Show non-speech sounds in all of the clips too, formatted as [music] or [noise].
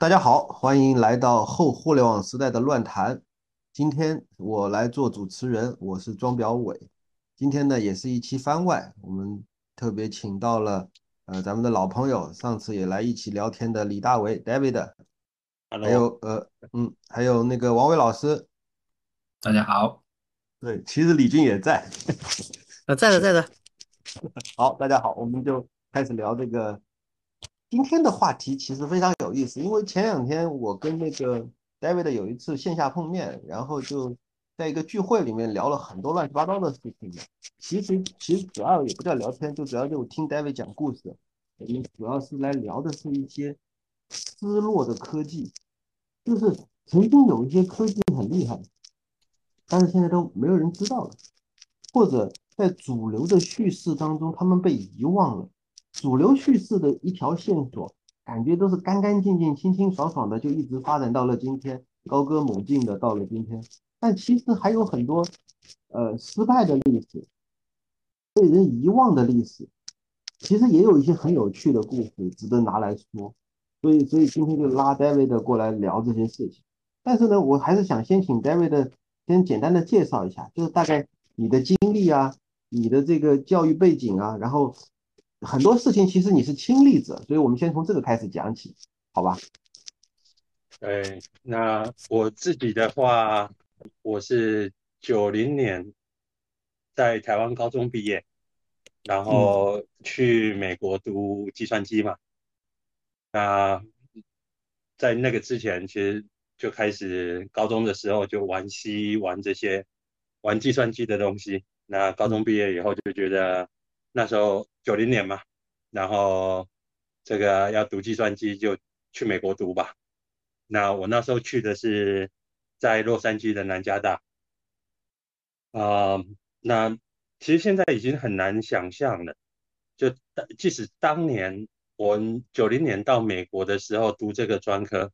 大家好，欢迎来到后互联网时代的乱谈。今天我来做主持人，我是庄表伟。今天呢，也是一期番外，我们特别请到了呃咱们的老朋友，上次也来一起聊天的李大为 David，还有呃嗯，还有那个王伟老师。大家好。对，其实李军也在。呃，在的，在的。[laughs] 好，大家好，我们就开始聊这个。今天的话题其实非常有意思，因为前两天我跟那个 David 有一次线下碰面，然后就在一个聚会里面聊了很多乱七八糟的事情。其实其实主要也不叫聊天，就主要就听 David 讲故事。我们主要是来聊的是一些失落的科技，就是曾经有一些科技很厉害，但是现在都没有人知道了，或者在主流的叙事当中他们被遗忘了。主流叙事的一条线索，感觉都是干干净净、清清爽爽的，就一直发展到了今天，高歌猛进的到了今天。但其实还有很多，呃，失败的历史，被人遗忘的历史，其实也有一些很有趣的故事值得拿来说。所以，所以今天就拉 David 过来聊这些事情。但是呢，我还是想先请 David 先简单的介绍一下，就是大概你的经历啊，你的这个教育背景啊，然后。很多事情其实你是亲历者，所以我们先从这个开始讲起，好吧？对，那我自己的话，我是九零年在台湾高中毕业，然后去美国读计算机嘛。那在那个之前，其实就开始高中的时候就玩 C 玩这些玩计算机的东西。那高中毕业以后就觉得。那时候九零年嘛，然后这个要读计算机就去美国读吧。那我那时候去的是在洛杉矶的南加大。啊，那其实现在已经很难想象了。就即使当年我九零年到美国的时候读这个专科，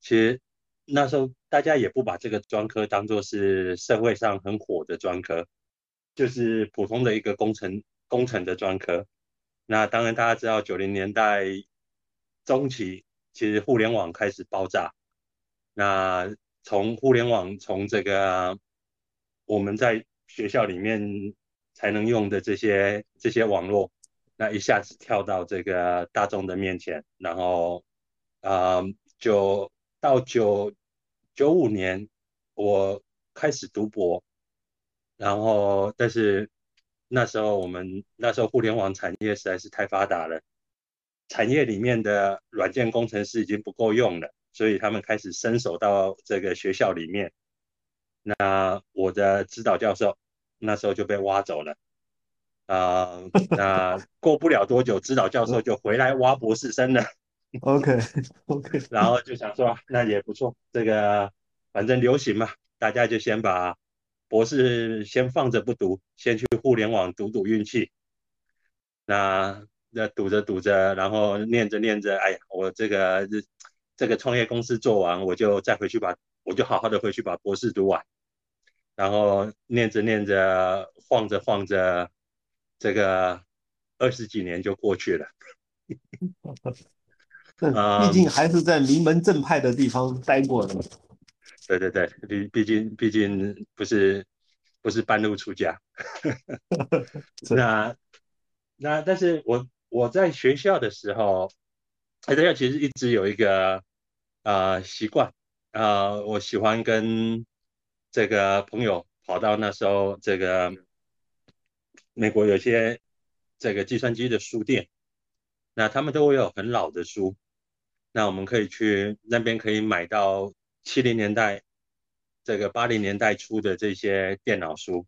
其实那时候大家也不把这个专科当做是社会上很火的专科，就是普通的一个工程。工程的专科，那当然大家知道，九零年代中期，其实互联网开始爆炸。那从互联网从这个我们在学校里面才能用的这些这些网络，那一下子跳到这个大众的面前，然后啊，就到九九五年我开始读博，然后但是。那时候我们那时候互联网产业实在是太发达了，产业里面的软件工程师已经不够用了，所以他们开始伸手到这个学校里面。那我的指导教授那时候就被挖走了，啊，那 [laughs] 过不了多久，指导教授就回来挖博士生了。[laughs] OK OK，[laughs] 然后就想说那也不错，这个反正流行嘛，大家就先把。博士先放着不读，先去互联网赌赌运气。那那赌着赌着，然后念着念着，哎呀，我这个这个创业公司做完，我就再回去把，我就好好的回去把博士读完。然后念着念着，晃着晃着，这个二十几年就过去了。[laughs] 毕竟还是在名门正派的地方待过的。对对对，毕毕竟毕竟不是不是半路出家，[laughs] 那那但是我我在学校的时候，在学校其实一直有一个啊习惯啊，我喜欢跟这个朋友跑到那时候这个美国有些这个计算机的书店，那他们都会有很老的书，那我们可以去那边可以买到。七零年代，这个八零年代初的这些电脑书，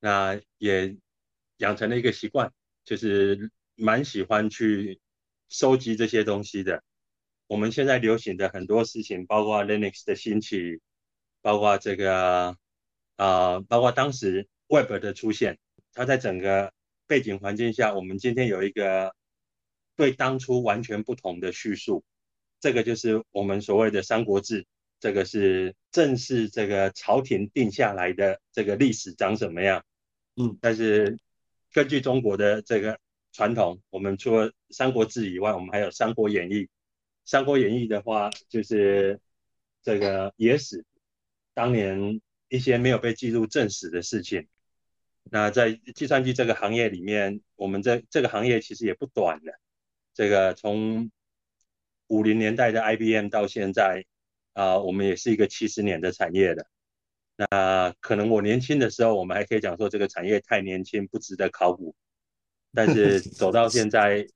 那也养成了一个习惯，就是蛮喜欢去收集这些东西的。我们现在流行的很多事情，包括 Linux 的兴起，包括这个啊，包括当时 Web 的出现，它在整个背景环境下，我们今天有一个对当初完全不同的叙述，这个就是我们所谓的《三国志》。这个是正是这个朝廷定下来的这个历史长什么样？嗯，但是根据中国的这个传统，我们除了《三国志》以外，我们还有《三国演义》，《三国演义》的话，就是这个野史，当年一些没有被记录正史的事情。那在计算机这个行业里面，我们这这个行业其实也不短了。这个从五零年代的 IBM 到现在，啊，我们也是一个七十年的产业了。那可能我年轻的时候，我们还可以讲说这个产业太年轻，不值得考古。但是走到现在，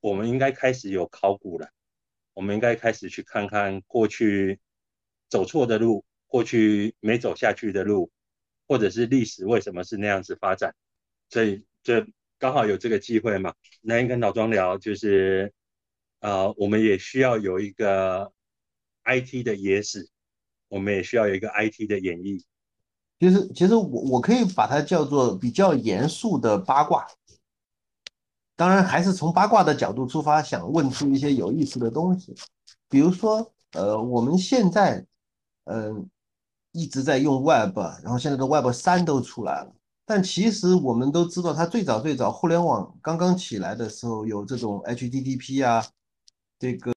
我们应该开始有考古了。我们应该开始去看看过去走错的路，过去没走下去的路。或者是历史为什么是那样子发展？所以这刚好有这个机会嘛。那跟老庄聊，就是呃，我们也需要有一个 IT 的野史，我们也需要有一个 IT 的演绎。其实，其实我我可以把它叫做比较严肃的八卦。当然，还是从八卦的角度出发，想问出一些有意思的东西。比如说，呃，我们现在，嗯。一直在用 Web，然后现在的 Web 三都出来了。但其实我们都知道，它最早最早互联网刚刚起来的时候，有这种 HTTP 啊，这个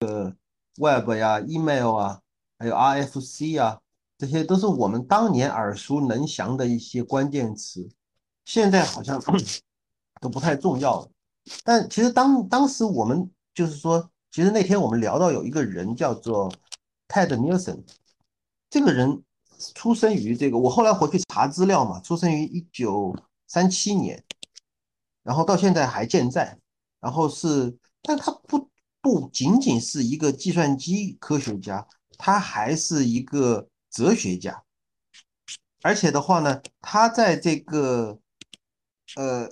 Web 呀、Email 啊，还有 RFC 啊，这些都是我们当年耳熟能详的一些关键词。现在好像 [coughs] 都不太重要了。但其实当当时我们就是说，其实那天我们聊到有一个人叫做 Ted Nelson，这个人。出生于这个，我后来回去查资料嘛，出生于一九三七年，然后到现在还健在，然后是，但他不不仅仅是一个计算机科学家，他还是一个哲学家，而且的话呢，他在这个呃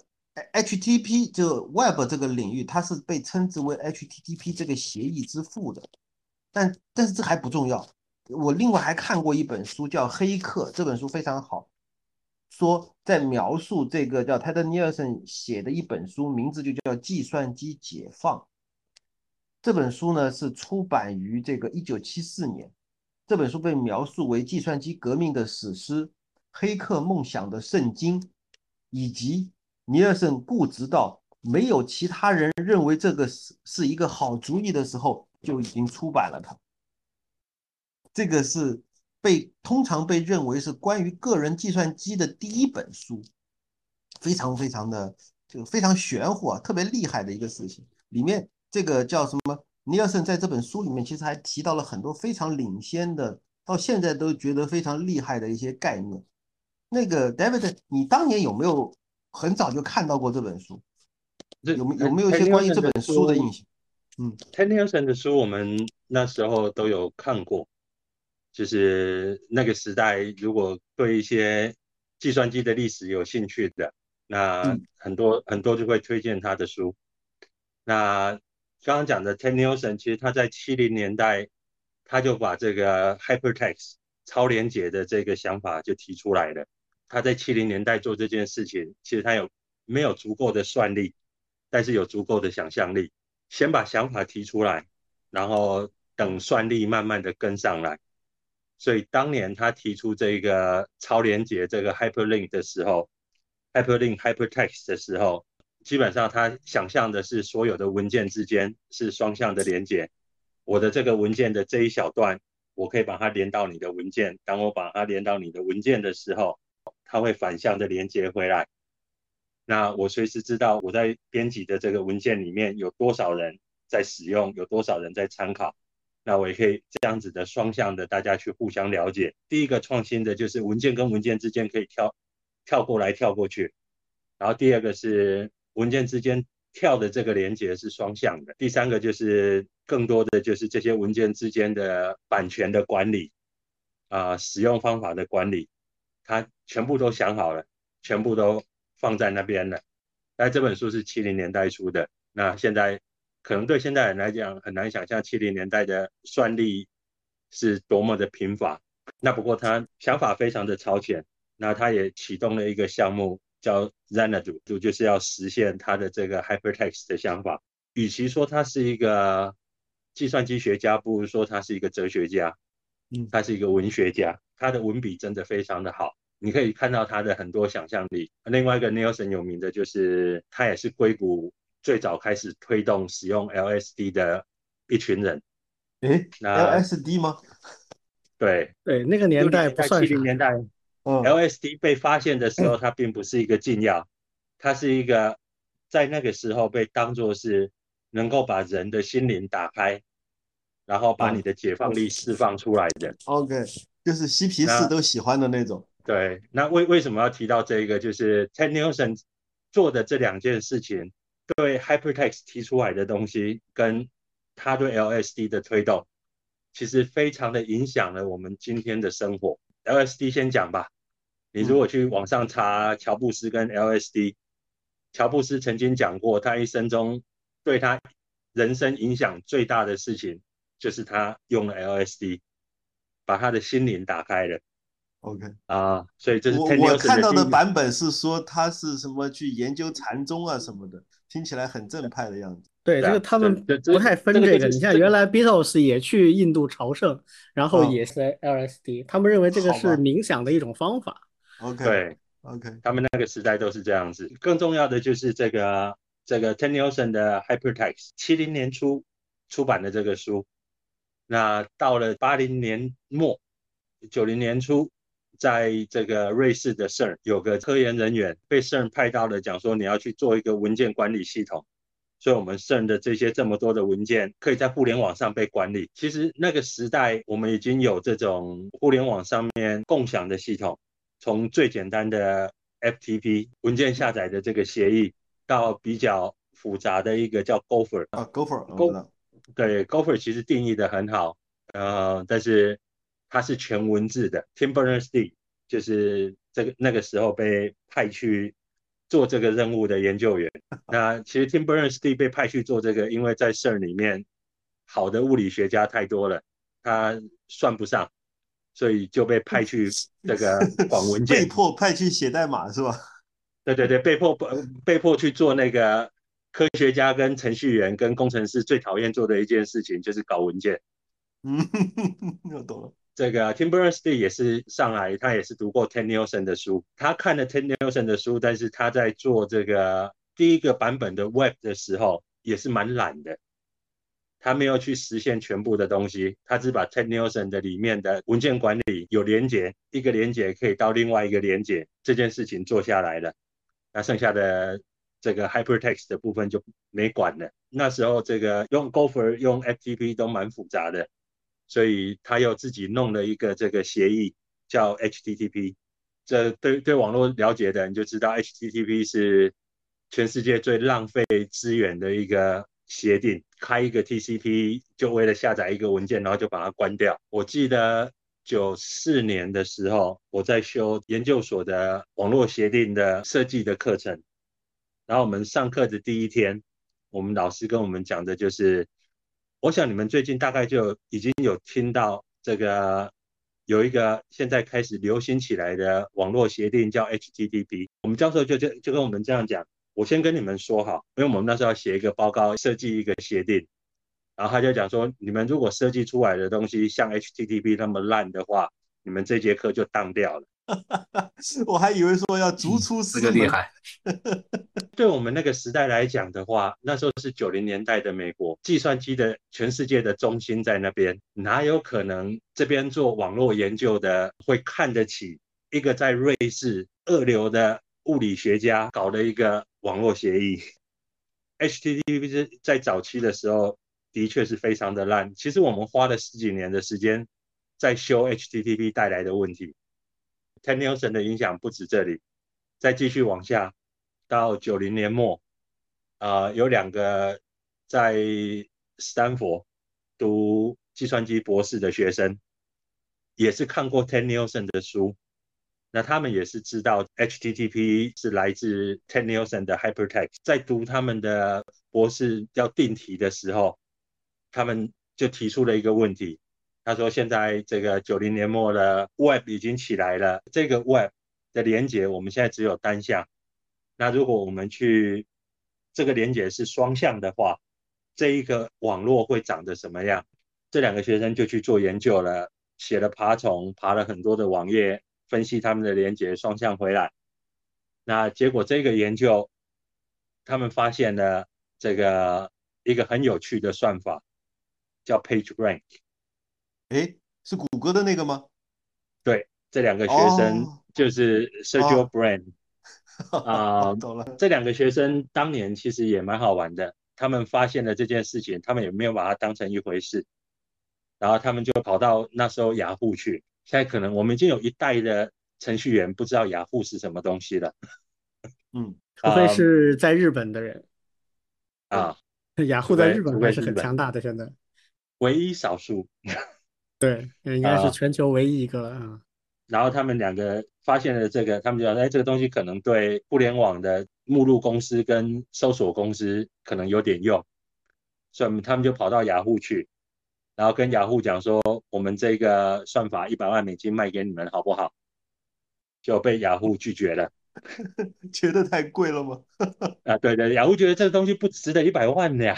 HTTP 就 Web 这个领域，他是被称之为 HTTP 这个协议之父的，但但是这还不重要。我另外还看过一本书，叫《黑客》，这本书非常好，说在描述这个叫泰德尼尔森写的一本书，名字就叫《计算机解放》。这本书呢是出版于这个一九七四年，这本书被描述为计算机革命的史诗、黑客梦想的圣经，以及尼尔森固执到没有其他人认为这个是是一个好主意的时候，就已经出版了它。这个是被通常被认为是关于个人计算机的第一本书，非常非常的就非常玄乎啊，特别厉害的一个事情。里面这个叫什么？尼尔森在这本书里面其实还提到了很多非常领先的，到现在都觉得非常厉害的一些概念。那个 David，你当年有没有很早就看到过这本书？有没有没有一些关于这本书的印象？嗯 t e n n e s o n 的书我们那时候都有看过。就是那个时代，如果对一些计算机的历史有兴趣的，那很多很多就会推荐他的书。那刚刚讲的 Ted Nelson，其实他在七零年代，他就把这个 Hypertext 超连接的这个想法就提出来了。他在七零年代做这件事情，其实他有没有足够的算力，但是有足够的想象力，先把想法提出来，然后等算力慢慢的跟上来。所以当年他提出这个超连接这个 hyperlink 的时候，hyperlink hypertext 的时候，基本上他想象的是所有的文件之间是双向的连接。我的这个文件的这一小段，我可以把它连到你的文件。当我把它连到你的文件的时候，它会反向的连接回来。那我随时知道我在编辑的这个文件里面有多少人在使用，有多少人在参考。那我也可以这样子的双向的，大家去互相了解。第一个创新的就是文件跟文件之间可以跳跳过来跳过去，然后第二个是文件之间跳的这个连接是双向的。第三个就是更多的就是这些文件之间的版权的管理啊，使用方法的管理，他全部都想好了，全部都放在那边了。那这本书是七零年代出的，那现在。可能对现代人来讲很难想象七零年代的算力是多么的贫乏。那不过他想法非常的超前，那他也启动了一个项目叫 Xanadu，就就是要实现他的这个 Hypertext 的想法。与其说他是一个计算机学家，不如说他是一个哲学家。嗯，他是一个文学家，他的文笔真的非常的好，你可以看到他的很多想象力。另外一个 Nelson 有名的就是他也是硅谷。最早开始推动使用 LSD 的一群人，诶那，LSD 吗？对，对，那个年代不算啥七零。年代嗯，LSD 被发现的时候，它并不是一个禁药，它是一个在那个时候被当作是能够把人的心灵打开，然后把你的解放力释放出来的。OK，就是嬉皮士都喜欢的那种。对，那为为什么要提到这个？就是 Ted Nelson 做的这两件事情，对 Hypertext 提出来的东西，跟他对 LSD 的推动，其实非常的影响了我们今天的生活。LSD 先讲吧，你如果去网上查乔布斯跟 LSD，乔布斯曾经讲过，他一生中对他人生影响最大的事情，就是他用了 LSD，把他的心灵打开了。OK，啊，所以这是我我看到的版本是说他是什么去研究禅宗啊什么的，听起来很正派的样子。对，对啊这个他们不太分这个你像原来 Beatles 也去印度朝圣，然后哦也是 LSD，他们认为这个是冥想的一种方法。OK，对 OK，他们那个时代都是这样子。更重要的就是这个这个 t e n n e l s o n 的 Hypertext，七零年初出版的这个书，那到了八零年末、九零年初，在这个瑞士的 CERN 有个科研人员被 CERN 派到了，讲说你要去做一个文件管理系统。所以，我们 CERN 的这些这么多的文件，可以在互联网上被管理。其实那个时代，我们已经有这种互联网上面共享的系统，从最简单的 FTP 文件下载的这个协议，到比较复杂的一个叫 Gopher。啊，Go for，it，我 Go-。对，Gopher 其实定义的很好，呃，但是它是全文字的。Tim Berners-Lee 就是这个那个时候被派去做这个任务的研究员。[laughs] 那其实 Tim Berners-Lee 被派去做这个，因为在 CERN 里面好的物理学家太多了，他算不上，所以就被派去这个 [laughs] 管文件被。迫派去写代码是吧？对对对，被迫被迫去做那个科学家跟程序员跟工程师最讨厌做的一件事情，就是搞文件。嗯，[laughs] 我懂了。这个 Tim Berners-Lee 也是上来，他也是读过 Ted Nelson 的书，他看了 Ted Nelson 的书，但是他在做这个第一个版本的 Web 的时候，也是蛮懒的。他没有去实现全部的东西，他只把 Ted Nelson 的里面的文件管理有连接，一个连接可以到另外一个连接这件事情做下来了。那剩下的这个 Hypertext 的部分就没管了。那时候这个用 Gopher 用 FTP 都蛮复杂的。所以他又自己弄了一个这个协议叫 HTTP。这对对网络了解的人就知道，HTTP 是全世界最浪费资源的一个协定。开一个 TCP 就为了下载一个文件，然后就把它关掉。我记得九四年的时候，我在修研究所的网络协定的设计的课程，然后我们上课的第一天，我们老师跟我们讲的就是。我想你们最近大概就已经有听到这个有一个现在开始流行起来的网络协定叫 HTTP。我们教授就就就跟我们这样讲，我先跟你们说哈，因为我们那时候要写一个报告，设计一个协定，然后他就讲说，你们如果设计出来的东西像 HTTP 那么烂的话，你们这节课就当掉了。[laughs] 我还以为说要逐出这师门。个厉害。[laughs] 对我们那个时代来讲的话，那时候是九零年代的美国，计算机的全世界的中心在那边，哪有可能这边做网络研究的会看得起一个在瑞士二流的物理学家搞了一个网络协议？HTTP 是在早期的时候的确是非常的烂，其实我们花了十几年的时间在修 HTTP 带来的问题。Ted Nelson 的影响不止这里，再继续往下。到九零年末，呃，有两个在斯坦福读计算机博士的学生，也是看过 Ted Nelson 的书，那他们也是知道 HTTP 是来自 Ted Nelson 的 Hypertext，在读他们的博士要定题的时候，他们就提出了一个问题，他说现在这个九零年末的 Web 已经起来了，这个 Web 的连接我们现在只有单向。那如果我们去这个连接是双向的话，这一个网络会长得什么样？这两个学生就去做研究了，写了爬虫，爬了很多的网页，分析他们的连接双向回来。那结果这个研究，他们发现了这个一个很有趣的算法，叫 PageRank。哎，是谷歌的那个吗？对，这两个学生哦就是 Sergio Brin [laughs] 啊、懂了。这两个学生当年其实也蛮好玩的，他们发现了这件事情，他们也没有把它当成一回事，然后他们就跑到那时候雅虎去。现在可能我们已经有一代的程序员不知道雅虎是什么东西了 [laughs] 嗯，除非是在日本的人，啊，雅虎在日本还是很强大的，现在。唯一少数。对，[laughs] 应该是啊全球唯一一个了啊。然后他们两个发现了这个，他们就说，哎，这个东西可能对互联网的目录公司跟搜索公司可能有点用，所以他们就跑到雅虎去，然后跟雅虎讲说，我们这个算法一百万美金卖给你们好不好？就被雅虎拒绝了。[laughs] 觉得太贵了吗 [laughs] 啊，对对，雅虎觉得这个东西不值得一百万的呀。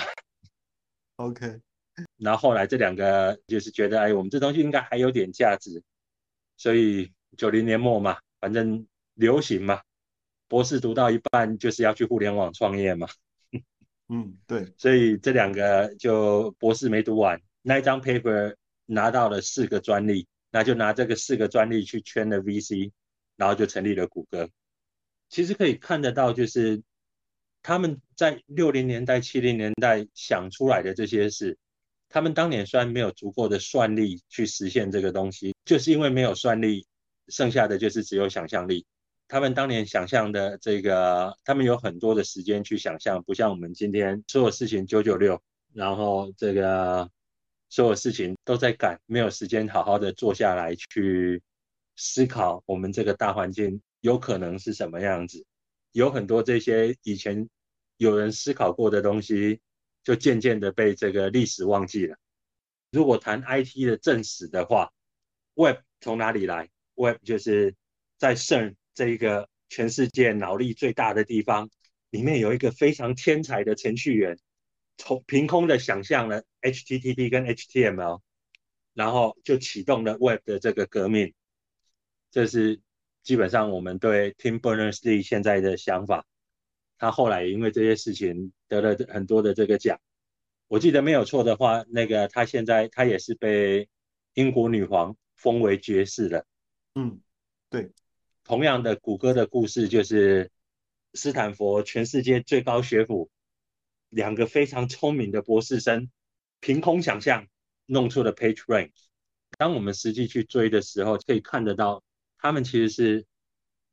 ？OK，然后后来这两个就是觉得，哎，我们这东西应该还有点价值，所以九零年末嘛，反正流行嘛，博士读到一半就是要去互联网创业嘛，嗯，对，所以这两个就博士没读完，那张 paper 拿到了四个专利，那就拿这个四个专利去圈了 VC，然后就成立了谷歌。其实可以看得到，就是他们在六零年代、七零年代想出来的这些事，他们当年虽然没有足够的算力去实现这个东西，就是因为没有算力，剩下的就是只有想象力。他们当年想象的这个，他们有很多的时间去想象，不像我们今天所有事情九九六，然后这个所有事情都在赶，没有时间好好的坐下来去思考我们这个大环境有可能是什么样子。有很多这些以前有人思考过的东西，就渐渐的被这个历史忘记了。如果谈 IT 的正史的话，Web 从哪里来？Web 就是在圣这一个全世界脑力最大的地方，里面有一个非常天才的程序员，从凭空的想象了 HTTP 跟 HTML，然后就启动了 Web 的这个革命。这是基本上我们对 Tim Berners-Lee 现在的想法。他后来因为这些事情得了很多的这个奖。我记得没有错的话，那个他现在他也是被英国女皇封为爵士的。嗯，对，同样的，谷歌的故事就是斯坦福全世界最高学府两个非常聪明的博士生凭空想象弄出了 PageRank。当我们实际去追的时候，可以看得到他们其实是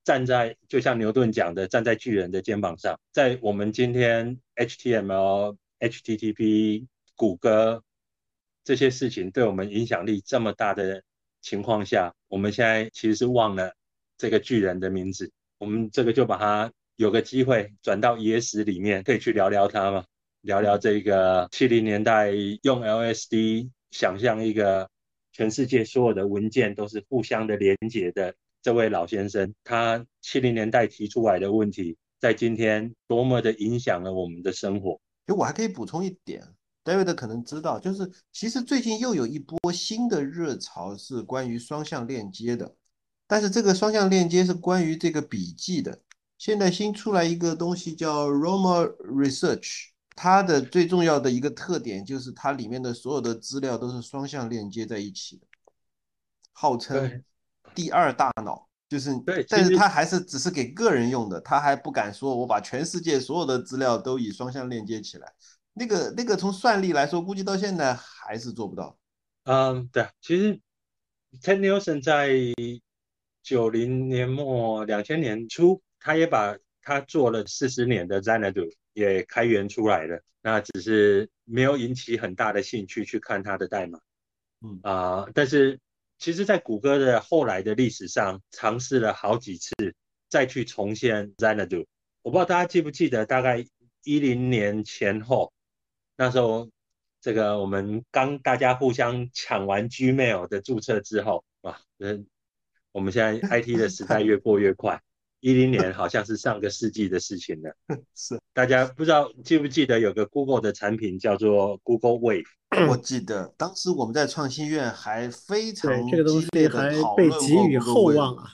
站在就像牛顿讲的，站在巨人的肩膀上。在我们今天 HTML、HTTP、谷歌这些事情对我们影响力这么大的情况下，我们现在其实是忘了这个巨人的名字。我们这个就把它有个机会转到野史里面，可以去聊聊它嘛，聊聊这个七零年代用 LSD 想象一个全世界所有的文件都是互相的连接的这位老先生，他七零年代提出来的问题，在今天多么的影响了我们的生活。哎，我还可以补充一点，David 可能知道，就是其实最近又有一波新的热潮是关于双向链接的，但是这个双向链接是关于这个笔记的。现在新出来一个东西叫 Roma Research，它的最重要的一个特点就是它里面的所有的资料都是双向链接在一起的，号称第二大脑。就是，对但是它还是只是给个人用的，他还不敢说我把全世界所有的资料都以双向链接起来。那个那个从算力来说，估计到现在还是做不到。嗯，对，其实 Ted Nelson 在九零年末、两千年初，他也把他做了四十年的 Xanadu 也开源出来了，那只是没有引起很大的兴趣去看他的代码。嗯啊、但是其实，在谷歌的后来的历史上，尝试了好几次再去重现 Xanadu。我不知道大家记不记得，大概一零年前后，那时候这个我们刚大家互相抢完 Gmail 的注册之后，哇，嗯，我们现在 IT 的时代越过越快。一零年好像是上个世纪的事情了。[laughs] 是大家不知道记不记得有个 Google 的产品叫做 Google Wave。[clears throat] 我记得当时我们在创新院还非常，这个东西还被讨论过寄予厚望啊。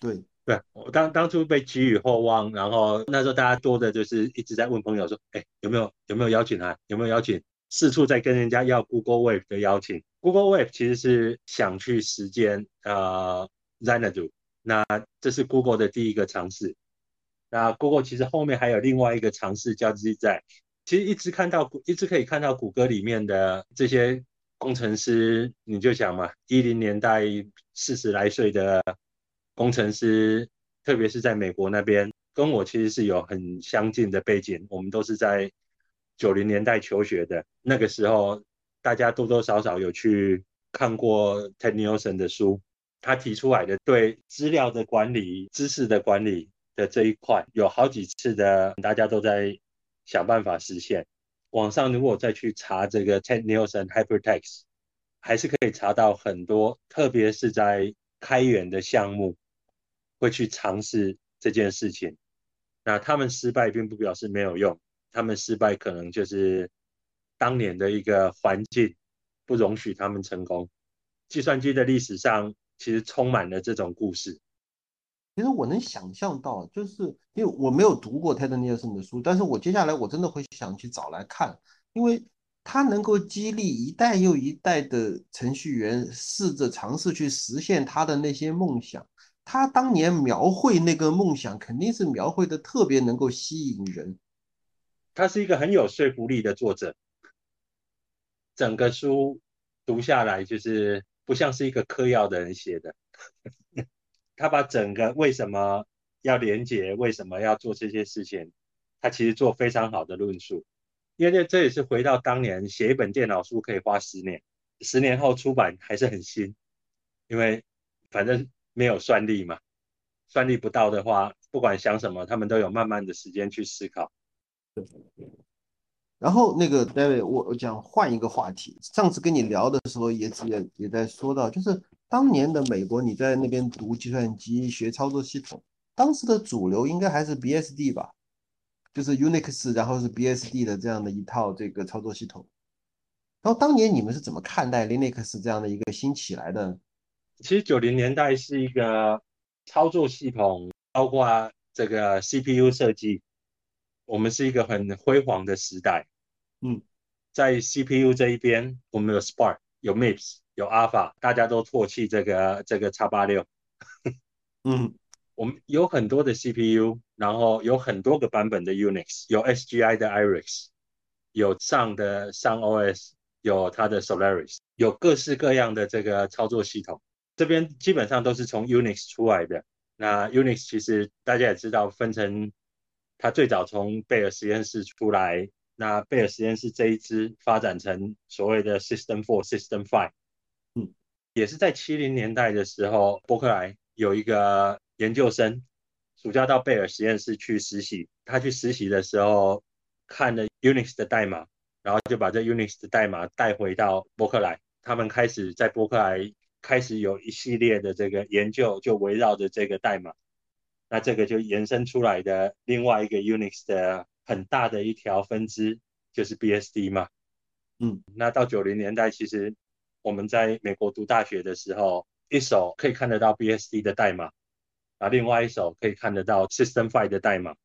对，对，我当当初被给予厚望，然后那时候大家多的就是一直在问朋友说，哎，有没有有没有邀请函？有没有邀请？四处在跟人家要 Google Wave 的邀请。Google Wave 其实是想去实践呃 Xanadu，那这是 Google 的第一个尝试。那 Google 其实后面还有另外一个尝试叫 Z，其实一直看到一直可以看到谷歌里面的这些工程师，你就想嘛，一零年代四十来岁的工程师，特别是在美国那边，跟我其实是有很相近的背景，我们都是在九零年代求学的，那个时候大家多多少少有去看过 Ted Nelson 的书，他提出来的对资料的管理、知识的管理。的这一块有好几次的，大家都在想办法实现。网上如果再去查这个 Ted Nelson Hypertext，还是可以查到很多，特别是在开源的项目会去尝试这件事情。那他们失败并不表示没有用，他们失败可能就是当年的一个环境不容许他们成功。计算机的历史上其实充满了这种故事。其实我能想象到，就是因为我没有读过泰德尼尔森的书，但是我接下来我真的会想去找来看，因为他能够激励一代又一代的程序员试着尝试去实现他的那些梦想。他当年描绘那个梦想，肯定是描绘的特别能够吸引人。他是一个很有说服力的作者，整个书读下来就是不像是一个嗑药的人写的。他把整个为什么要连接，为什么要做这些事情，他其实做非常好的论述。因为这也是回到当年写一本电脑书可以花十年，十年后出版还是很新。因为反正没有算力嘛，算力不到的话，不管想什么，他们都有慢慢的时间去思考。然后那个 David，我我讲换一个话题，上次跟你聊的时候也也也在说到，就是。当年的美国，你在那边读计算机学操作系统，当时的主流应该还是 BSD 吧，就是 Unix，然后是 BSD 的这样的一套这个操作系统。然后当年你们是怎么看待 Linux 这样的一个新起来的？其实九零年代是一个操作系统，包括这个 CPU 设计，我们是一个很辉煌的时代。嗯，在 CPU 这一边，我们有 Spark，有 MIPS。有 Alpha，大家都唾弃这个这个叉八六。嗯，[laughs] 我们有很多的 CPU，然后有很多个版本的 Unix，有 SGI 的 Iris，有上的上 OS，有它的 Solaris，有各式各样的这个操作系统。这边基本上都是从 Unix 出来的。那 Unix 其实大家也知道，分成它最早从贝尔实验室出来，那贝尔实验室这一支发展成所谓的 System Four、System Five 嗯。也是在七零年代的时候，伯克莱有一个研究生，暑假到贝尔实验室去实习。他去实习的时候看了 Unix 的代码，然后就把这 Unix 的代码带回到伯克莱。他们开始在伯克莱开始有一系列的这个研究，就围绕着这个代码。那这个就延伸出来的另外一个 Unix 的很大的一条分支，就是 BSD 嘛。嗯，那到九零年代其实。我们在美国读大学的时候，一手可以看得到 BSD 的代码，啊，另外一手可以看得到 System Five 的代码。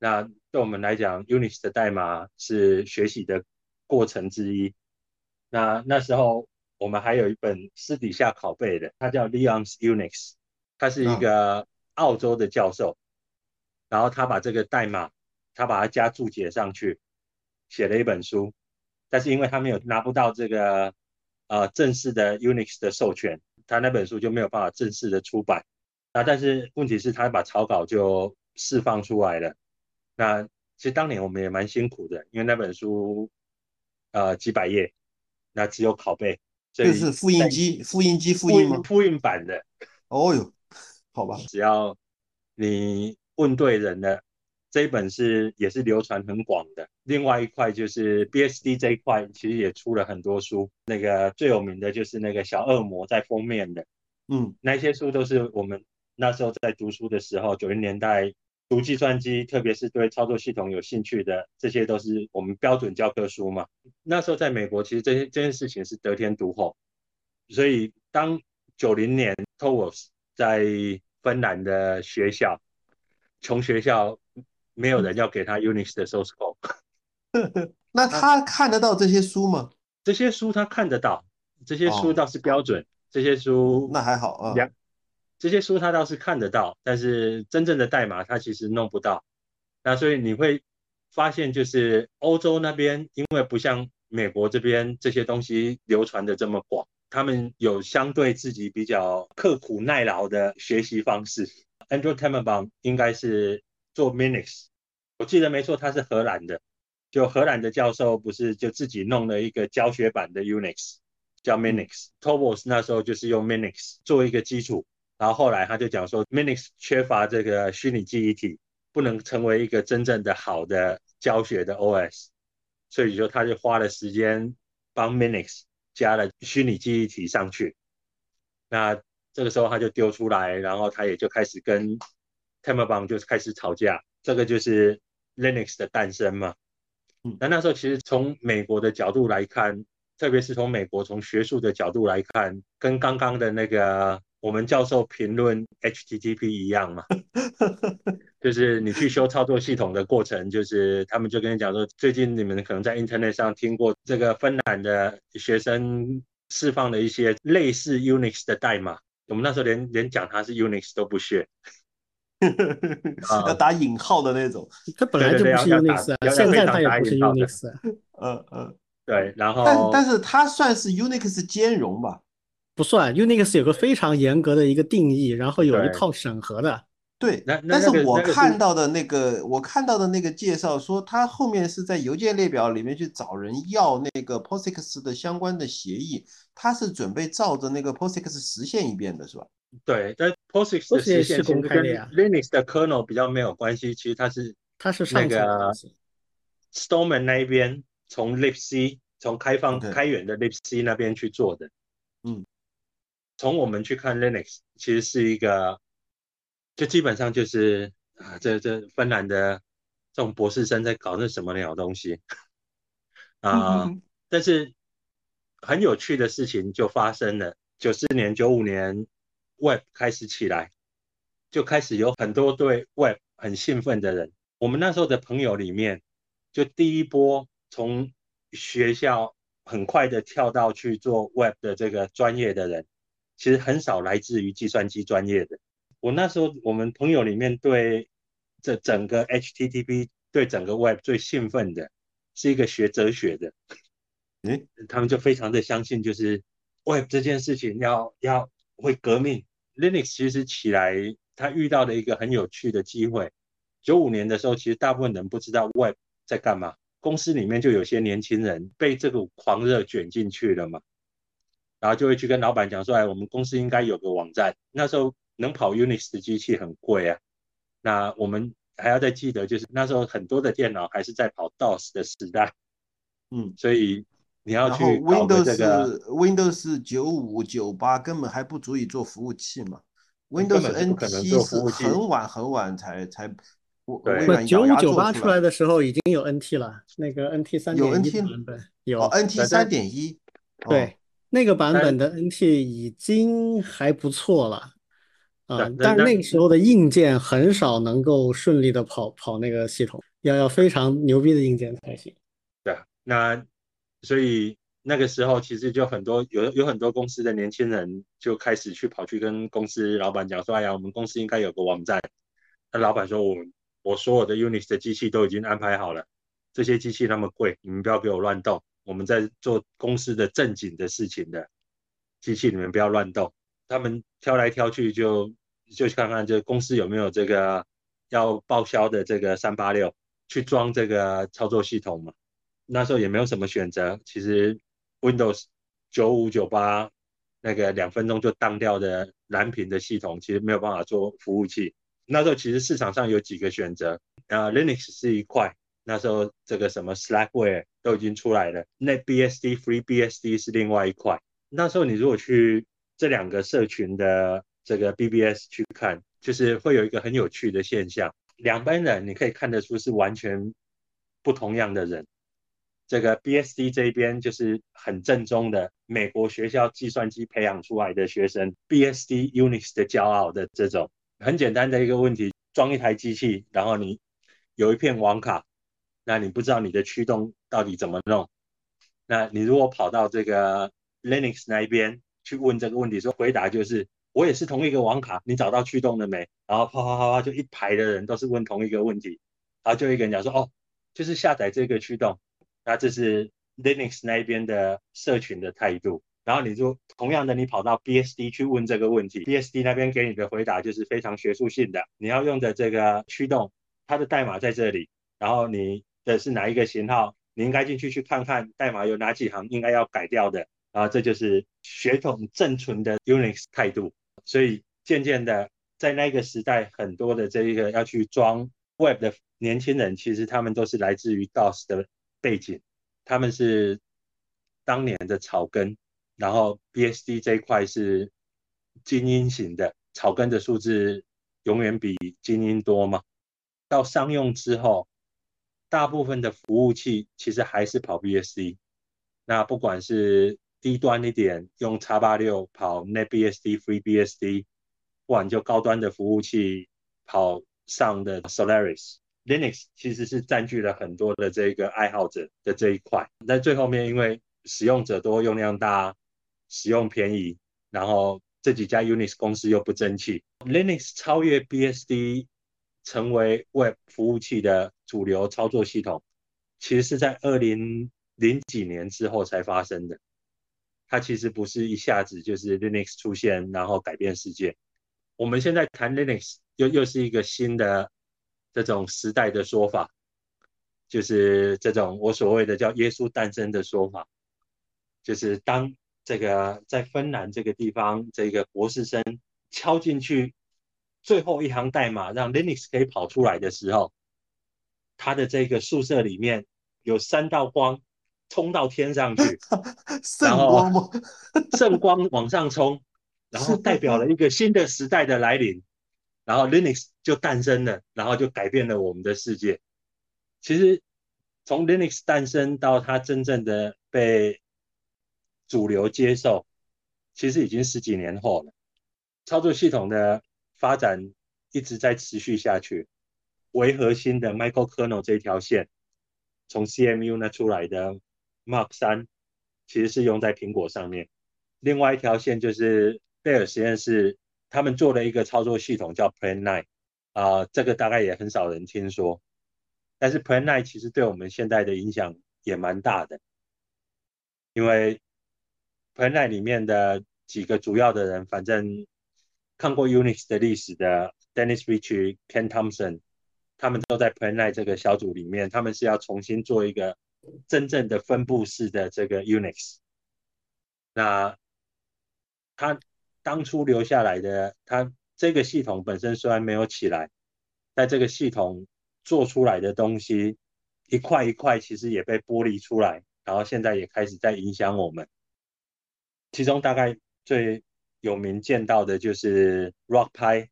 那对我们来讲，Unix 的代码是学习的过程之一。那那时候我们还有一本私底下拷贝的，它叫 Leon's Unix，它是一个澳洲的教授，然后他把这个代码，他把它加注解上去，写了一本书。但是因为他没有拿不到这个。呃，正式的 Unix 的授权，他那本书就没有办法正式的出版。那但是问题是，他把草稿就释放出来了。那其实当年我们也蛮辛苦的，因为那本书呃几百页，那只有拷贝，这是复印机，复印机复印吗？复印版的。哦哟，好吧，只要你问对人了。这一本是也是流传很广的。另外一块就是 BSD 这一块，其实也出了很多书。那个最有名的就是那个小恶魔在封面的，嗯，那些书都是我们那时候在读书的时候，九零年代读计算机，特别是对操作系统有兴趣的，这些都是我们标准教科书嘛。那时候在美国，其实这些这件事情是得天独厚。所以当九零年 t o w e s 在芬兰的学校，穷学校。没有人要给他 Unix 的 source code，[laughs] 那他看得到这些书吗？这些书他看得到，这些书哦倒是标准，这些书那还好啊。两这些书他倒是看得到，但是真正的代码他其实弄不到。那所以你会发现，就是欧洲那边，因为不像美国这边这些东西流传的这么广，他们有相对自己比较刻苦耐劳的学习方式。Andrew Temelbaum 应该是做 Minix，我记得没错，他是荷兰的。就荷兰的教授不是就自己弄了一个教学版的 Unix，叫 Minix。Torvalds 那时候就是用 Minix 做一个基础，然后后来他就讲说 Minix 缺乏这个虚拟记忆体，不能成为一个真正的好的教学的 OS，所以说他就花了时间帮 Minix 加了虚拟记忆体上去。那这个时候他就丢出来，然后他也就开始跟 TemurBang 就开始吵架，这个就是 Linux 的诞生嘛。那那时候其实从美国的角度来看，特别是从美国从学术的角度来看，跟刚刚的那个我们教授评论 HTTP 一样嘛，[laughs] 就是你去修操作系统的过程，就是他们就跟你讲说，最近你们可能在 Internet 上听过这个芬兰的学生释放的一些类似 Unix 的代码，我们那时候连连讲它是 Unix 都不屑。[laughs] 要打引号的那种，它本来就不是 Unix 啊，现在它也不是 Unix 啊。嗯嗯，对，然后但但是它算是 Unix 兼容吧？不算，Unix 有个非常严格的一个定义，然后有一套审核的。对，那但是我看到的那个，我看到的那个介绍说，他后面是在邮件列表里面去找人要那个 POSIX 的相关的协议，他是准备照着那个 POSIX 实现一遍的，是吧？对，但 POSIX 的实现公开的呀，Linux 的 kernel 比较没有关系，其实它是它是那个 Stallman 那一边从 libc 从开放.开源的 libc 那边去做的。嗯，从我们去看 Linux，其实是一个，就基本上就是啊，这这芬兰的这种博士生在搞那什么鸟东西啊，但是很有趣的事情就发生了。九四年、九五年，Web 开始起来，就开始有很多对 Web 很兴奋的人。我们那时候的朋友里面，就第一波从学校很快的跳到去做 Web 的这个专业的人，其实很少来自于计算机专业的。我那时候我们朋友里面对这整个 HTTP 对整个 Web 最兴奋的，是一个学哲学的，嗯，他们就非常的相信，就是 Web 这件事情要要会革命。Linux 其实起来，他遇到了一个很有趣的机会。九五年的时候，其实大部分人不知道 Web 在干嘛，公司里面就有些年轻人被这个狂热卷进去了嘛，然后就会去跟老板讲说，哎，我们公司应该有个网站。那时候能跑 Unix 的机器很贵啊，那我们还要再记得，就是那时候很多的电脑还是在跑 DOS 的时代，嗯，所以你要然后去 Windows 这个。Windows 九五九八根本还不足以做服务器嘛，Windows NT 是很晚很晚才才我九五九八出来来的时候已经有 NT 了，那个 NT 三有点一版本有哦，NT 但三点一，哦对，那个版本的 NT 已经还不错了，啊、但是那个时候的硬件很少能够顺利的跑跑那个系统，要要非常牛逼的硬件才行。对啊，那所以那个时候其实就很多有有很多公司的年轻人就开始去跑去跟公司老板讲说，哎呀，我们公司应该有个网站。那老板说，我我所有的 Unix 的机器都已经安排好了，这些机器那么贵，你们不要给我乱动，我们在做公司的正经的事情的机器，你们不要乱动。他们挑来挑去就就看看这公司有没有这个要报销的这个三八六去装这个操作系统嘛。那时候也没有什么选择，其实 Windows 九五九八那个两分钟就当掉的蓝屏的系统，其实没有办法做服务器。那时候其实市场上有几个选择，呃，Linux 是一块，那时候这个什么 Slackware 都已经出来了那 BSD、FreeBSD 是另外一块。那时候你如果去这两个社群的这个 BBS 去看，就是会有一个很有趣的现象，两班人你可以看得出是完全不同样的人。这个 BSD 这一边就是很正宗的美国学校计算机培养出来的学生，BSD Unix 的骄傲的这种很简单的一个问题，装一台机器，然后你有一片网卡，那你不知道你的驱动到底怎么弄。那你如果跑到这个 Linux 那一边去问这个问题，说回答就是我也是同一个网卡，你找到驱动了没？然后啪啪啪啪就一排的人都是问同一个问题，然后就一个人讲说哦，就是下载这个驱动。那这是 Linux 那一边的社群的态度。然后你就同样的，你跑到 BSD 去问这个问题，BSD 那边给你的回答就是非常学术性的。你要用的这个驱动，它的代码在这里，然后你的是哪一个型号，你应该进去去看看代码有哪几行应该要改掉的。然后这就是血统正纯的 Unix 态度。所以渐渐的，在那个时代，很多的这一个要去装 Web 的年轻人，其实他们都是来自于 DOS 的背景，他们是当年的草根。然后 BSD 这一块是精英型的，草根的数字永远比精英多嘛。到商用之后，大部分的服务器其实还是跑 BSD。那不管是低端一点用 x86 跑 NetBSD、FreeBSD，不管就高端的服务器跑上的 Solaris，Linux 其实是占据了很多的这个爱好者的这一块。在最后面，因为使用者多、用量大。使用便宜，然后这几家 Unix 公司又不争气，Linux 超越 BSD 成为 Web 服务器的主流操作系统，其实是在二零零几年之后才发生的。它其实不是一下子就是 Linux 出现然后改变世界。我们现在谈 Linux 又又是一个新的这种时代的说法，就是这种我所谓的叫耶稣诞生的说法，就是当。这个在芬兰这个地方，这个博士生敲进去最后一行代码，让 Linux 可以跑出来的时候，他的这个宿舍里面有三道光冲到天上去，[laughs] 圣光吗？[laughs] 圣光往上冲，然后代表了一个新的时代的来临，然后 Linux 就诞生了，然后就改变了我们的世界。其实从 Linux 诞生到它真正的被主流接受，其实已经十几年后了。操作系统的发展一直在持续下去。为核心的 Microkernel 这条线，从 CMU 那出来的 Mark 三，其实是用在苹果上面。另外一条线就是贝尔实验室，他们做了一个操作系统叫 Plan Nine，啊，这个大概也很少人听说。但是 Plan Nine 其实对我们现在的影响也蛮大的，因为 Plan9 里面的几个主要的人，反正看过 Unix 的历史的 Dennis Ritchie、Ken Thompson，他们都在 p l a n e 这个小组里面。他们是要重新做一个真正的分布式的这个 Unix。那他当初留下来的，他这个系统本身虽然没有起来，在这个系统做出来的东西一块一块，其实也被剥离出来，然后现在也开始在影响我们。其中大概最有名见到的就是 Rock Pie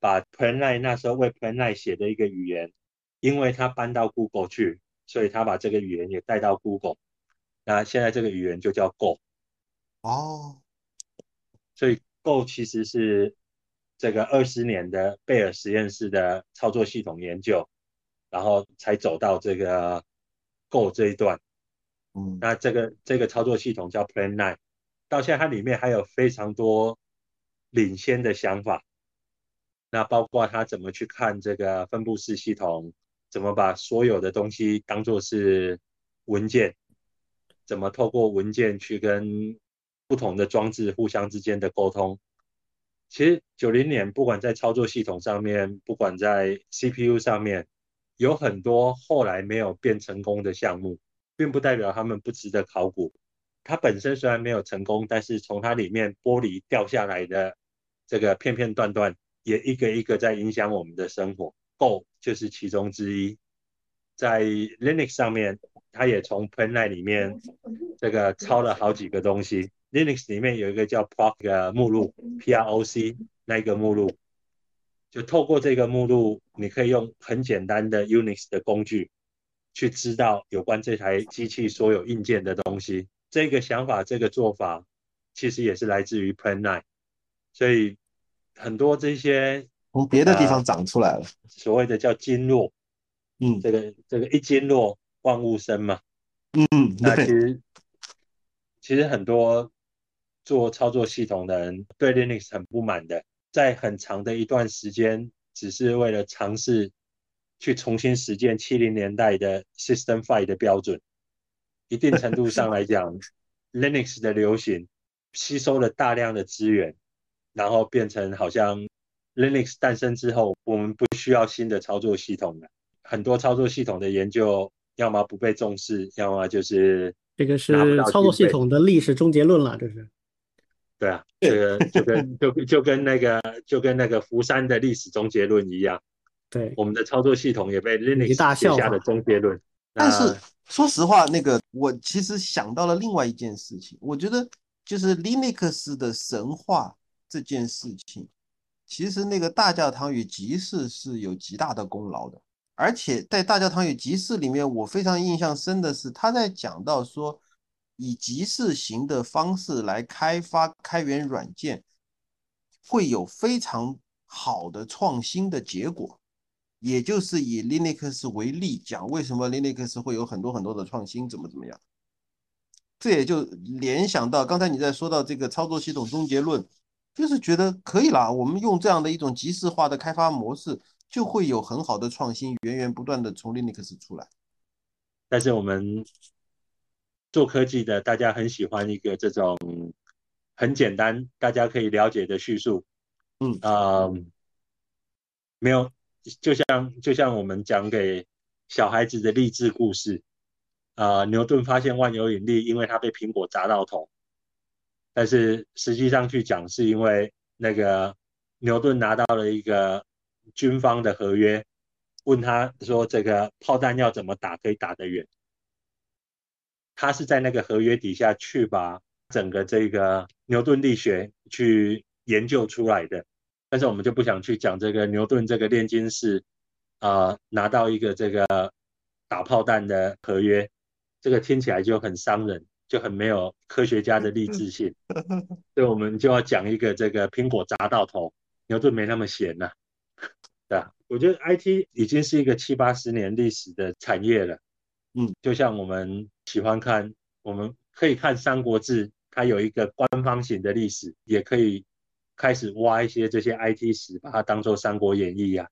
把 Plan9 那时候为 Plan9 写的一个语言，因为他搬到 Google 去，所以他把这个语言也带到 Google。那现在这个语言就叫 Go。哦，所以 Go 其实是这个二十年的贝尔实验室的操作系统研究，然后才走到这个 Go 这一段。嗯，那这个这个操作系统叫 Plan9。到现在，它里面还有非常多领先的想法。那包括他怎么去看这个分布式系统，怎么把所有的东西当做是文件，怎么透过文件去跟不同的装置互相之间的沟通。其实九零年，不管在操作系统上面，不管在 CPU 上面，有很多后来没有变成功的项目，并不代表他们不值得考古。它本身虽然没有成功，但是从它里面剥离掉下来的这个片片段段，也一个一个在影响我们的生活。Go 就是其中之一。在 Linux 上面，它也从 Plan9 里面这个抄了好几个东西。Linux 里面有一个叫 Proc 的目录，P-R-O-C 那个目录，就透过这个目录，你可以用很简单的 Unix 的工具，去知道有关这台机器所有硬件的东西。这个想法，这个做法，其实也是来自于 Plan9，所以很多这些从别的地方长出来了，所谓的叫经络，嗯这个这个一经络万物生嘛。嗯，对，那其实其实很多做操作系统的人对 Linux 很不满的，在很长的一段时间，只是为了尝试去重新实践七零年代的 System Five 的标准。一定程度上来讲，[laughs] Linux 的流行吸收了大量的资源，然后变成好像 Linux 诞生之后，我们不需要新的操作系统了。很多操作系统的研究，要么不被重视，要么就是这个是操作系统的历史终结论了，这是。对啊，这个 [laughs] 就跟就就跟那个就跟那个福山的历史终结论一样，对，我们的操作系统也被 Linux 写笑下的终结论。但是说实话，那个我其实想到了另外一件事情，我觉得就是 Linux 的神话这件事情，其实那个大教堂与集市是有极大的功劳的。而且在大教堂与集市里面，我非常印象深的是，他在讲到说，以集市型的方式来开发开源软件，会有非常好的创新的结果。也就是以 Linux 为例讲，为什么 Linux 会有很多很多的创新，怎么怎么样？这也就联想到刚才你在说到这个操作系统终结论，就是觉得可以啦，我们用这样的一种即时化的开发模式，就会有很好的创新，源源不断的从 Linux 出来。但是我们做科技的，大家很喜欢一个这种很简单，大家可以了解的叙述。嗯啊、没有，就像就像我们讲给小孩子的励志故事。啊、牛顿发现万有引力，因为他被苹果砸到头。但是实际上去讲，是因为那个牛顿拿到了一个军方的合约，问他说这个炮弹要怎么打可以打得远。他是在那个合约底下去把整个这个牛顿力学去研究出来的。但是我们就不想去讲这个牛顿这个炼金士啊、拿到一个这个打炮弹的合约，这个听起来就很伤人，就很没有科学家的励志性。[laughs] 所以我们就要讲一个这个苹果砸到头，牛顿没那么闲呐、对啊，我觉得 IT 已经是一个七八十年历史的产业了。嗯，就像我们喜欢看，我们可以看《三国志》，它有一个官方型的历史，也可以开始挖一些这些 IT 史，把它当做《三国演义》呀。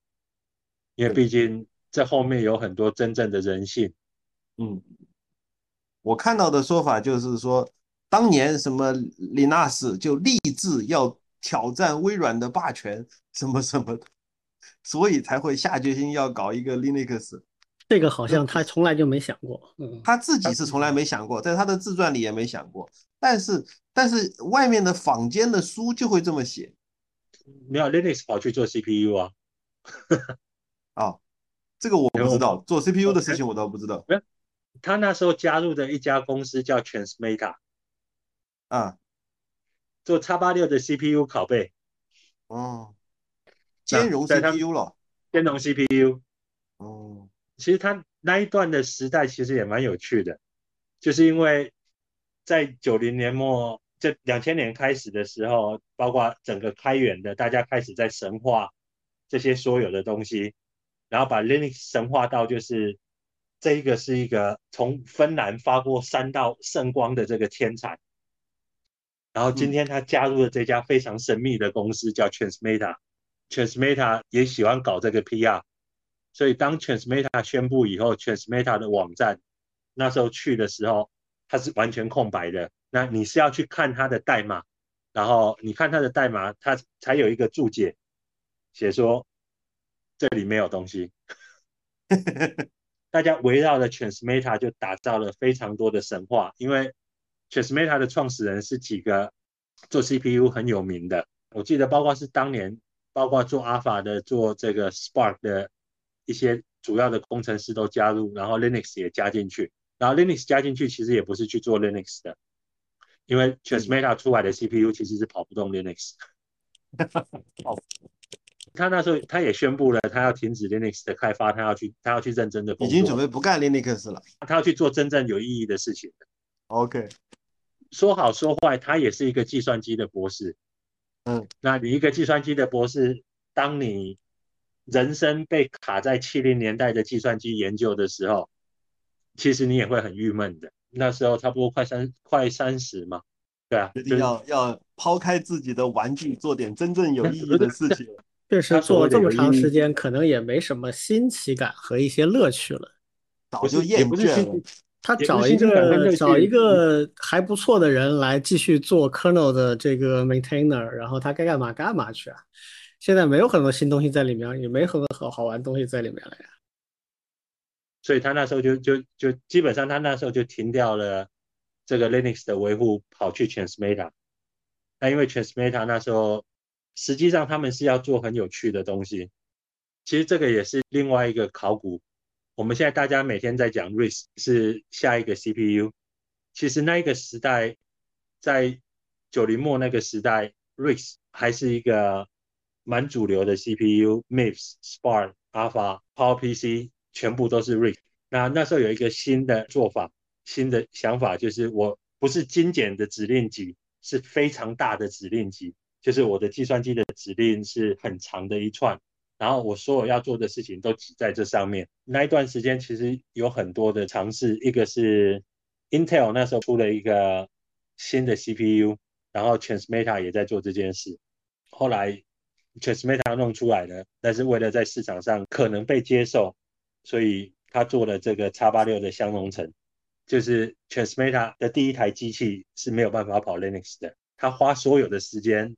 因为毕竟这后面有很多真正的人性。嗯，我看到的说法就是说，当年什么李纳斯就立志要挑战微软的霸权，什么什么的，所以才会下决心要搞一个 Linux。这个好像他从来就没想过。嗯，他自己是从来没想过，在他的自传里也没想过，但是但是外面的坊间的书就会这么写没有 Linux 跑去做 CPU 啊，啊。[laughs] 这个我不知道，做 CPU 的事情我倒不知道他那时候加入的一家公司叫 Transmeta，啊。做叉八六的 CPU 拷贝，哦，兼容 CPU 了。兼容 CPU。哦，其实他那一段的时代其实也蛮有趣的，就是因为在九零年末，这两千年开始的时候，包括整个开源的，大家开始在神化这些所有的东西，然后把 Linux 神化到就是这一个是一个从芬兰发过三道圣光的这个天才，然后今天他加入了这家非常神秘的公司叫 Transmeta，Transmeta 也喜欢搞这个 PR。所以当 Transmeta 宣布以后，Transmeta 的网站那时候去的时候，它是完全空白的。那你是要去看它的代码，然后你看它的代码，它才有一个注解，写说这里没有东西。[laughs] 大家围绕着 Transmeta 就打造了非常多的神话，因为 Transmeta 的创始人是几个做 CPU 很有名的，我记得包括是当年包括做 Alpha 的、做这个 Spark 的一些主要的工程师都加入，然后 Linux 也加进去。然后 Linux 加进去其实也不是去做 Linux 的，因为 Transmeta 出来的 CPU 其实是跑不动 Linux。[laughs] 他那时候他也宣布了，他要停止 Linux 的开发，他要去他要去认真的工已，经准备不干 Linux 了。他要去做真正有意义的事情。OK，说好说坏，他也是一个计算机的博士。嗯，那你一个计算机的博士，当你人生被卡在七零年代的计算机研究的时候，其实你也会很郁闷的。那时候差不多快三快三十嘛，对啊，决定要要抛开自己的玩具，做点真正有意义的事情。[laughs] 确实做了这么长时间，可能也没什么新奇感和一些乐趣了，早就厌倦了。他找一个找一个还不错的人来继续做 kernel 的这个 maintainer，然后他该干嘛干嘛去啊？现在没有很多新东西在里面，也没很多好好玩东西在里面了呀。所以他那时候就就就基本上他那时候就停掉了这个 Linux 的维护，跑去 Transmeta。那因为 Transmeta 那时候实际上他们是要做很有趣的东西，其实这个也是另外一个考古。我们现在大家每天在讲 RISC 是下一个 CPU，其实那一个时代，在九零末那个时代，RISC 还是一个蛮主流的 CPU，MIPS、Spark、Alpha、PowerPC 全部都是 RISC。那那时候有一个新的做法、新的想法，就是我不是精简的指令集，是非常大的指令集，就是我的计算机的指令是很长的一串。然后我所有要做的事情都挤在这上面。那一段时间其实有很多的尝试，一个是 Intel 那时候出了一个新的 CPU，然后 Transmeta 也在做这件事。后来 Transmeta 弄出来了，但是为了在市场上可能被接受，所以他做了这个 x 八六的相容层。就是 Transmeta 的第一台机器是没有办法跑 Linux 的，他花所有的时间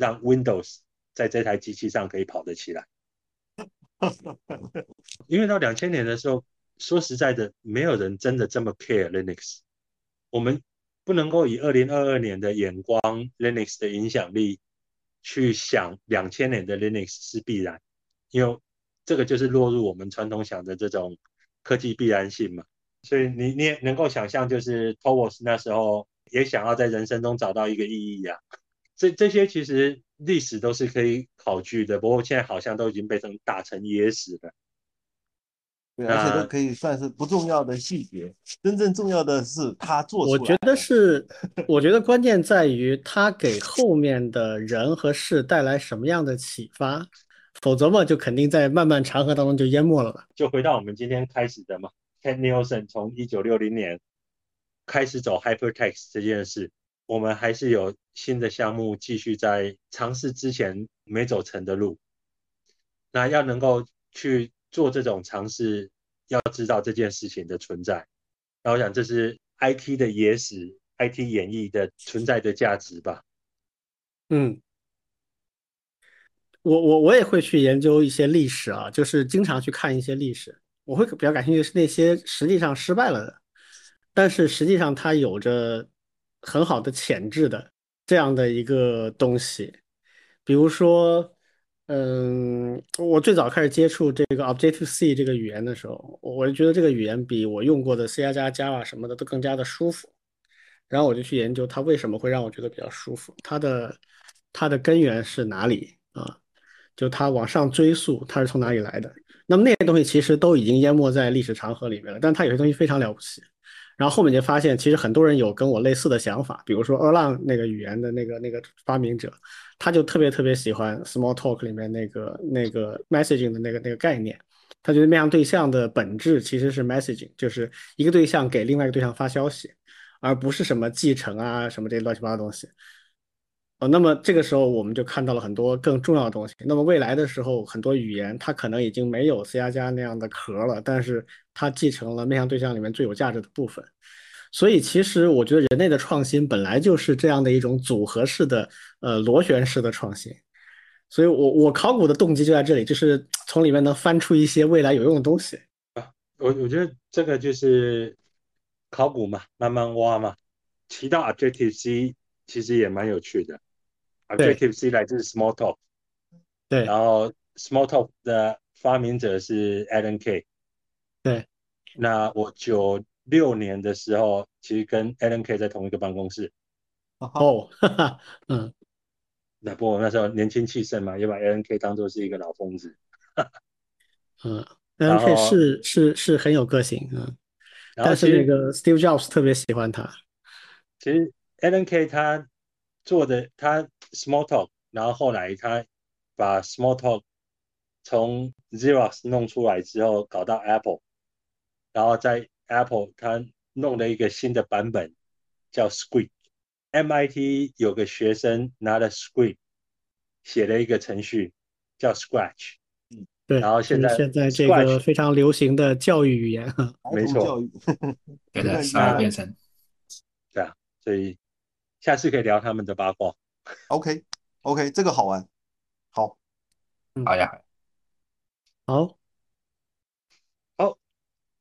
让 Windows 在这台机器上可以跑得起来。[laughs] 因为到两千年的时候，说实在的，没有人真的这么 care Linux。我们不能够以二零二二年的眼光，Linux 的影响力去想两千年的 Linux 是必然，因为这个就是落入我们传统想的这种科技必然性嘛。所以你你也能够想象，就是 t o w e s 那时候也想要在人生中找到一个意义呀。这这些其实。历史都是可以考据的，不过现在好像都已经被成打成野史了。对，而且都可以算是不重要的细节，真正重要的是他做出来。我觉得是，我觉得关键在于他给后面的人和事带来什么样的启发，否则嘛，就肯定在漫漫长河当中就淹没了。就回到我们今天开始的嘛，Ken Nielsen 从一九六零年开始走 Hypertext 这件事。我们还是有新的项目继续在尝试之前没走成的路。那要能够去做这种尝试，要知道这件事情的存在。那我想这是 IT 的野史，IT 演绎的存在的价值吧。嗯，我我我也会去研究一些历史啊，就是经常去看一些历史。我会比较感兴趣是那些实际上失败了的，但是实际上它有着。很好的潜质的这样的一个东西，比如说，嗯，我最早开始接触这个 Objective C 这个语言的时候，我就觉得这个语言比我用过的 C 加加、Java 什么的都更加的舒服。然后我就去研究它为什么会让我觉得比较舒服，它的它的根源是哪里啊？就它往上追溯，它是从哪里来的？那么那些东西其实都已经淹没在历史长河里面了，但它有些东西非常了不起。然后后面就发现，其实很多人有跟我类似的想法，比如说 Erlang 那个语言的那个那个发明者，他就特别特别喜欢 Small Talk 里面那个那个 messaging 的那个那个概念，他觉得面向对象的本质其实是 messaging，就是一个对象给另外一个对象发消息，而不是什么继承啊什么这些乱七八糟东西。哦，那么这个时候我们就看到了很多更重要的东西。那么未来的时候，很多语言它可能已经没有 C 加加那样的壳了，但是它继承了面向对象里面最有价值的部分。所以其实我觉得人类的创新本来就是这样的一种组合式的、呃螺旋式的创新。所以我我考古的动机就在这里，就是从里面能翻出一些未来有用的东西。啊，我我觉得这个就是考古嘛，慢慢挖嘛。提到 Objective C，其实也蛮有趣的。Objective C 来自 Smalltalk，对，然后 Smalltalk 的发明者是 Alan Kay，对，那我九六年的时候，其实跟 Alan Kay 在同一个办公室，哦，[laughs] 哈哈，嗯，那不过那时候年轻气盛嘛，也把 Alan Kay 当做是一个老疯子，[laughs] 嗯，Alan Kay 是是是很有个性，嗯，但是那个 Steve Jobs 特别喜欢他，其实 Alan Kay 他做的他。Small Talk，然后后来他把 Small Talk 从 Xerox 弄出来之后搞到 Apple，然后在 Apple 它弄了一个新的版本叫 Script。MIT 有个学生拿了 Script 写了一个程序叫 Scratch，嗯对，然后现在现在这个非常流行的教育语言哈，没错。儿童教育，[laughs] 对的，那十二变成对啊，所以下次可以聊他们的八卦。OK OK，这个好玩。好，好呀，好，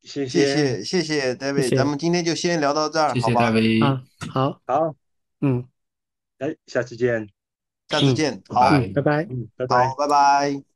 谢谢谢。谢谢 David，谢谢。咱们今天就先聊到这儿，谢谢好吧？大？卫，啊，好，好，嗯。哎，下次见，下次见，好，拜拜。嗯，拜拜。拜拜。